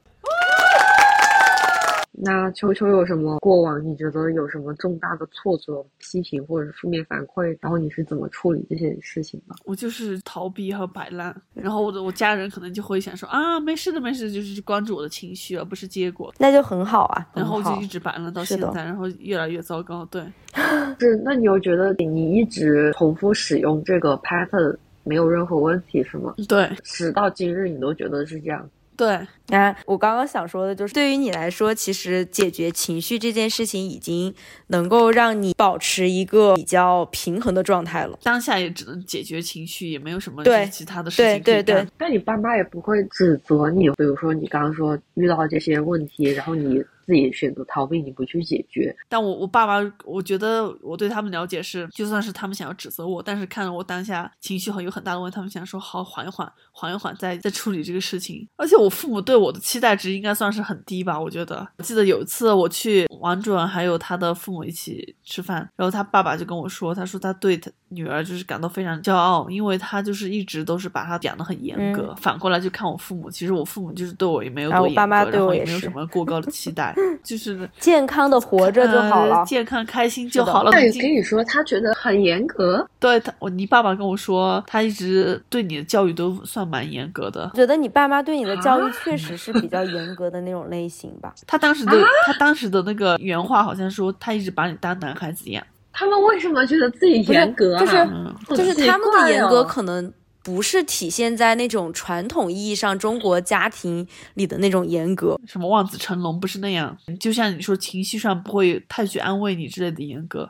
那秋秋有什么过往？你觉得有什么重大的挫折、批评或者是负面反馈？然后你是怎么处理这些事情的？我就是逃避和摆烂，然后我的我家人可能就会想说啊，没事的，没事，就是关注我的情绪，而不是结果。那就很好啊，然后我就一直摆烂到现在，然后越来越糟糕。对，是。那你又觉得你一直重复使用这个 pattern 没有任何问题是吗？对，直到今日你都觉得是这样。对，啊，我刚刚想说的就是，对于你来说，其实解决情绪这件事情已经能够让你保持一个比较平衡的状态了。当下也只能解决情绪，也没有什么其他的事情对对对，但你爸妈也不会指责你，比如说你刚刚说遇到这些问题，然后你。自己选择逃避，你不去解决。但我我爸爸，我觉得我对他们了解是，就算是他们想要指责我，但是看到我当下情绪很有很大的问题，他们想说好缓一缓，缓一缓，再再处理这个事情。而且我父母对我的期待值应该算是很低吧？我觉得，我记得有一次我去王主任还有他的父母一起吃饭，然后他爸爸就跟我说，他说他对他女儿就是感到非常骄傲，因为他就是一直都是把他养的很严格。反过来就看我父母，其实我父母就是对我也没有多严格，然后也没有什么过高的期待。就是 健康的活着就好了，健康开心就好了。那也跟你说，他觉得很严格。对他，我你爸爸跟我说，他一直对你的教育都算蛮严格的。觉得你爸妈对你的教育确实是比较严格的那种类型吧？他当时的他当时的那个原话好像说，他一直把你当男孩子养。他们为什么觉得自己严格？就是就是他们的严格可能。不是体现在那种传统意义上中国家庭里的那种严格，什么望子成龙不是那样，就像你说情绪上不会太去安慰你之类的严格，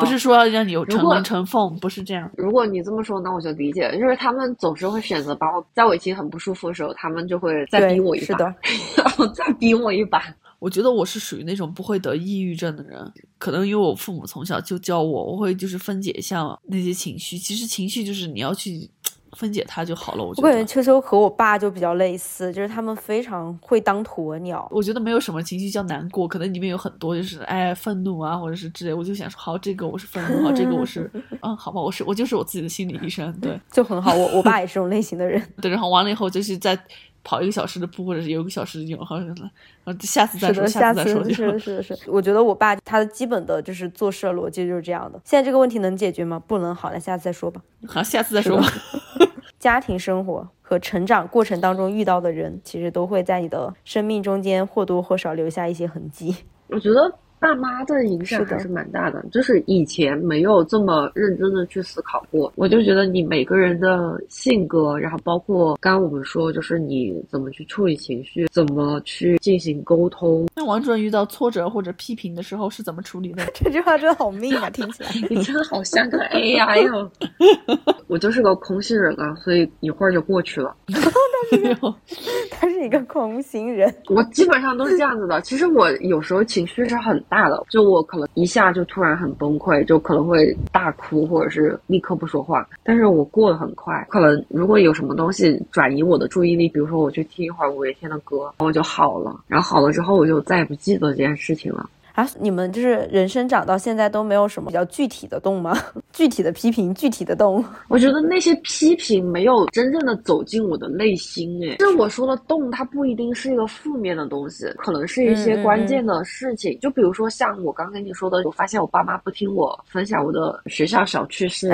不是说要让你有成龙成凤，不是这样。如果你这么说，那我就理解了，就是他们总是会选择把我在我已经很不舒服的时候，他们就会再逼我一把，然后再逼我一把。我觉得我是属于那种不会得抑郁症的人，可能因为我父母从小就教我，我会就是分解一下那些情绪。其实情绪就是你要去。分解它就好了，我觉得。我感觉秋秋和我爸就比较类似，就是他们非常会当鸵鸟。我觉得没有什么情绪叫难过，可能里面有很多就是哎愤怒啊，或者是之类。我就想说，好，这个我是愤怒，好，这个我是，嗯，好吧，我是我就是我自己的心理医生，对，就很好。我我爸也是这种类型的人。对，然后完了以后就是在跑一个小时的步，或者是有一个小时的泳，好像，然后下次再说，下次再说。是是是，我觉得我爸他的基本的就是做事逻辑就是这样的。现在这个问题能解决吗？不能，好，那下次再说吧。好，下次再说吧。家庭生活和成长过程当中遇到的人，其实都会在你的生命中间或多或少留下一些痕迹。我觉得爸妈的影响还是蛮大的，就是以前没有这么认真的去思考过。我就觉得你每个人的性格，然后包括刚刚我们说，就是你怎么去处理情绪，怎么去进行沟通。那王主任遇到挫折或者批评的时候是怎么处理的？这句话真的好命啊，听起来 你真的好像个 AI 哟。我就是个空心人啊，所以一会儿就过去了。他是一个空心人，我基本上都是这样子的。其实我有时候情绪是很大的，就我可能一下就突然很崩溃，就可能会大哭，或者是立刻不说话。但是我过得很快，可能如果有什么东西转移我的注意力，比如说我去听一会儿五月天的歌，我就好了。然后好了之后，我就再也不记得这件事情了。啊，你们就是人生长到现在都没有什么比较具体的动吗？具体的批评，具体的动。我觉得那些批评没有真正的走进我的内心，哎，就是我说的动，它不一定是一个负面的东西，可能是一些关键的事情。就比如说像我刚跟你说的，我发现我爸妈不听我分享我的学校小趣事，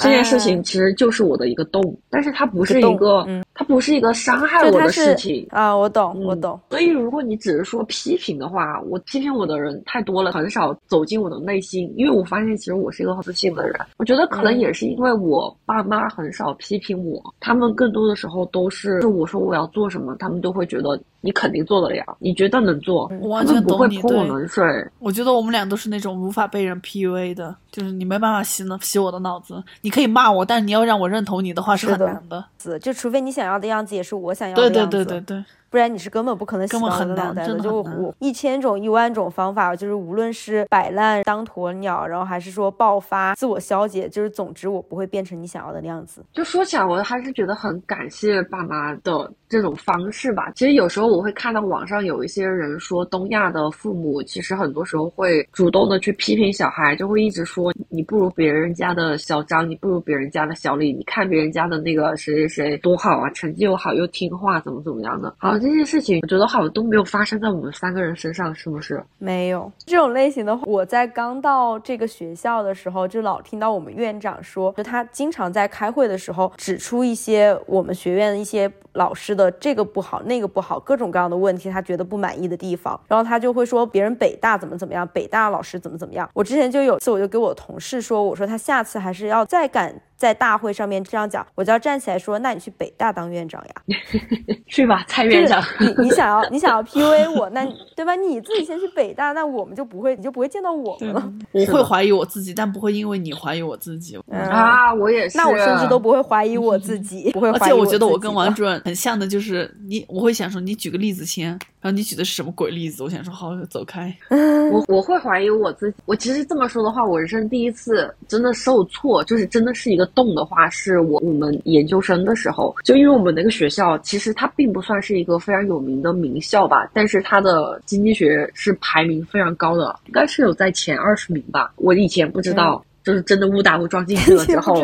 这件事情其实就是我的一个动，但是它不是一个，它不是一个伤害我的事情啊。我懂，我懂。所以如果你只是说批评的话，我批评我的人。太多了，很少走进我的内心，因为我发现其实我是一个很自信的人。我觉得可能也是因为我爸妈很少批评我，他们更多的时候都是我说我要做什么，他们都会觉得你肯定做得了，你觉得能做，我完全不会泼我冷水。我觉得我们俩都是那种无法被人 PUA 的，就是你没办法洗脑洗我的脑子。你可以骂我，但是你要让我认同你的话是很难的。就除非你想要的样子也是我想要的样子。对对对对对。不然你是根本不可能洗脑的脑袋的，就我一千种一万种方法，就是无论是摆烂当鸵鸟，然后还是说爆发自我消解，就是总之我不会变成你想要的那样子。就说起来，我还是觉得很感谢爸妈的这种方式吧。其实有时候我会看到网上有一些人说，东亚的父母其实很多时候会主动的去批评小孩，就会一直说你不如别人家的小张，你不如别人家的小李，你看别人家的那个谁谁谁多好啊，成绩又好又听话，怎么怎么样的。好。这件事情，我觉得好像都没有发生在我们三个人身上，是不是？没有这种类型的。我在刚到这个学校的时候，就老听到我们院长说，就他经常在开会的时候指出一些我们学院的一些老师的这个不好、那个不好，各种各样的问题，他觉得不满意的地方。然后他就会说别人北大怎么怎么样，北大老师怎么怎么样。我之前就有一次，我就给我同事说，我说他下次还是要再敢。在大会上面这样讲，我就要站起来说：“那你去北大当院长呀，去吧，蔡院长。你你想要 你想要 PUA 我，那对吧？你自己先去北大，那我们就不会，你就不会见到我们了。我会怀疑我自己，但不会因为你怀疑我自己。啊，我也是。那我甚至都不会怀疑我自己，不会。而且我觉得我跟王主任很像的，就是你，我会想说，你举个例子先，然后你举的是什么鬼例子？我想说，好，走开。我我会怀疑我自己。我其实这么说的话，我人生第一次真的受挫，就是真的是一个。动的话是我我们研究生的时候，就因为我们那个学校其实它并不算是一个非常有名的名校吧，但是它的经济学是排名非常高的，应该是有在前二十名吧。我以前不知道，就是真的误打误撞进去了之后，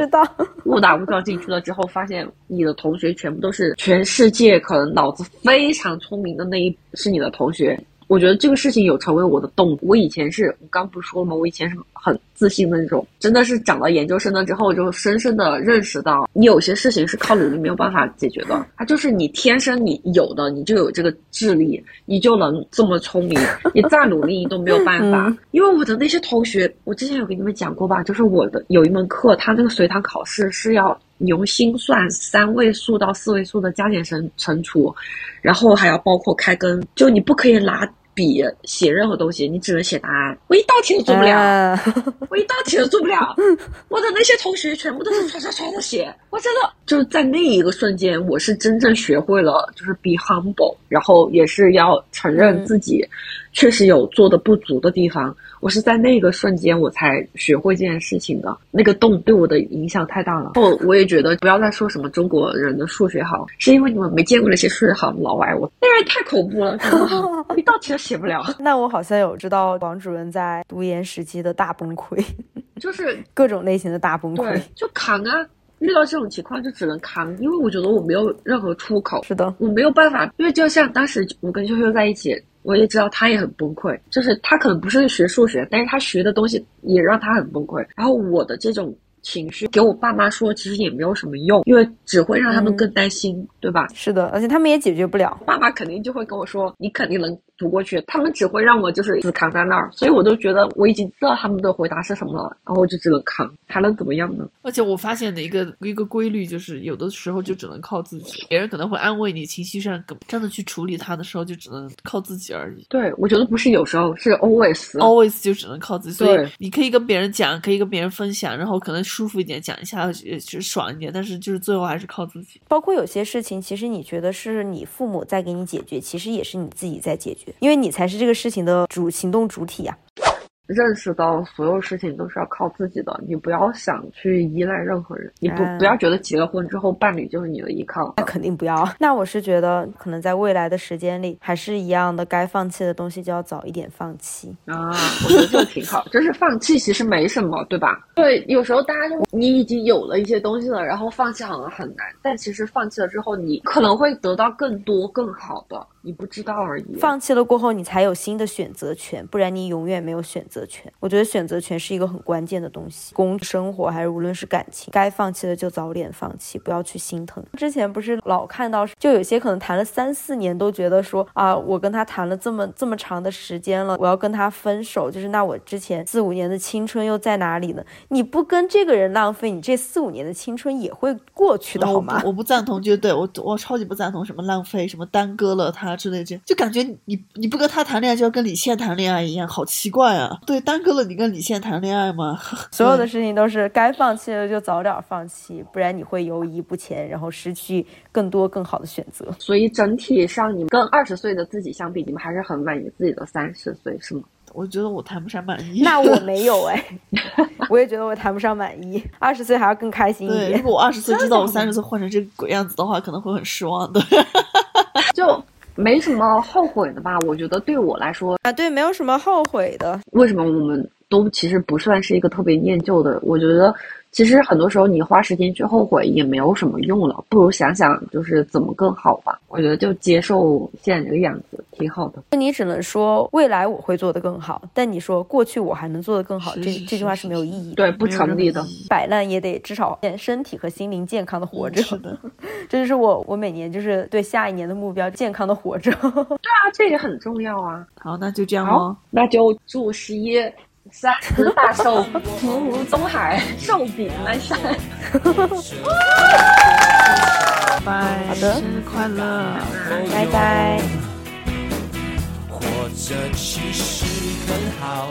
误打误撞进去了之后，发现你的同学全部都是全世界可能脑子非常聪明的那一是你的同学。我觉得这个事情有成为我的动力。我以前是我刚不是说了吗？我以前是很自信的那种，真的是长到研究生了之后，就深深的认识到，你有些事情是靠努力没有办法解决的。它就是你天生你有的，你就有这个智力，你就能这么聪明，你再努力你都没有办法。因为我的那些同学，我之前有跟你们讲过吧，就是我的有一门课，他那个随堂考试是要用心算三位数到四位数的加减乘乘除，然后还要包括开根，就你不可以拿。笔写任何东西，你只能写答案。我一道题都做不了，我一道题都做不了。我的那些同学全部都是唰唰唰的写。我真的就是在那一个瞬间，我是真正学会了，就是 be humble，然后也是要承认自己。确实有做的不足的地方，我是在那个瞬间我才学会这件事情的。那个洞对我的影响太大了。后我也觉得不要再说什么中国人的数学好，是因为你们没见过那些数学好的老外，我那人太恐怖了，一道题都写不了。那我好像有知道王主任在读研时期的大崩溃，就是各种类型的大崩溃，就扛啊。遇到这种情况就只能扛，因为我觉得我没有任何出口。是的，我没有办法，因为就像当时我跟秋秋在一起。我也知道他也很崩溃，就是他可能不是学数学，但是他学的东西也让他很崩溃。然后我的这种情绪给我爸妈说，其实也没有什么用，因为只会让他们更担心，对吧？是的，而且他们也解决不了。爸妈肯定就会跟我说，你肯定能。读过去，他们只会让我就是死扛在那儿，所以我都觉得我已经知道他们的回答是什么了，然后我就只能扛，还能怎么样呢？而且我发现的一个一个规律就是，有的时候就只能靠自己，别人可能会安慰你，情绪上真的去处理他的时候，就只能靠自己而已。对，我觉得不是有时候，是 always，always 就只能靠自己。所以你可以跟别人讲，可以跟别人分享，然后可能舒服一点讲一下，就爽一点，但是就是最后还是靠自己。包括有些事情，其实你觉得是你父母在给你解决，其实也是你自己在解决，因为你才是这个事情的主行动主体呀。认识到所有事情都是要靠自己的，你不要想去依赖任何人，你不不要觉得结了婚之后伴侣就是你的依靠，那肯定不要。那我是觉得可能在未来的时间里，还是一样的，该放弃的东西就要早一点放弃啊。我觉得这个挺好，就是放弃其实没什么，对吧？对，有时候大家就你已经有了一些东西了，然后放弃好像很难，但其实放弃了之后，你可能会得到更多更好的。你不知道而已。放弃了过后，你才有新的选择权，不然你永远没有选择权。我觉得选择权是一个很关键的东西，工生活还是无论是感情，该放弃的就早点放弃，不要去心疼。之前不是老看到，就有些可能谈了三四年，都觉得说啊，我跟他谈了这么这么长的时间了，我要跟他分手，就是那我之前四五年的青春又在哪里呢？你不跟这个人浪费，你这四五年的青春也会过去的，好吗？我不赞同，就对我我超级不赞同什么浪费，什么耽搁了他。之类这，就感觉你你不跟他谈恋爱，就要跟李现谈恋爱一样，好奇怪啊！对，耽搁了你跟李现谈恋爱吗？所有的事情都是该放弃的就早点放弃，不然你会犹疑不前，然后失去更多更好的选择。所以整体上，你们跟二十岁的自己相比，你们还是很满意自己的三十岁，是吗？我觉得我谈不上满意。那我没有 哎，我也觉得我谈不上满意。二十岁还要更开心一点。如果我二十岁知道我三十岁混成这个鬼样子的话，可能会很失望的。就。没什么后悔的吧？我觉得对我来说啊，对，没有什么后悔的。为什么我们都其实不算是一个特别念旧的？我觉得。其实很多时候你花时间去后悔也没有什么用了，不如想想就是怎么更好吧。我觉得就接受现在这个样子挺好的。那你只能说未来我会做得更好，但你说过去我还能做得更好，这这句话是没有意义，对，不成立的。摆烂也得至少身体和心灵健康的活着。是的，这就是我我每年就是对下一年的目标，健康的活着。对啊，这也很重要啊。好，那就这样哦。那就祝十一。三十大寿，福如东海，寿比南山。拜，好的，生日快乐，拜拜。活着其实很好。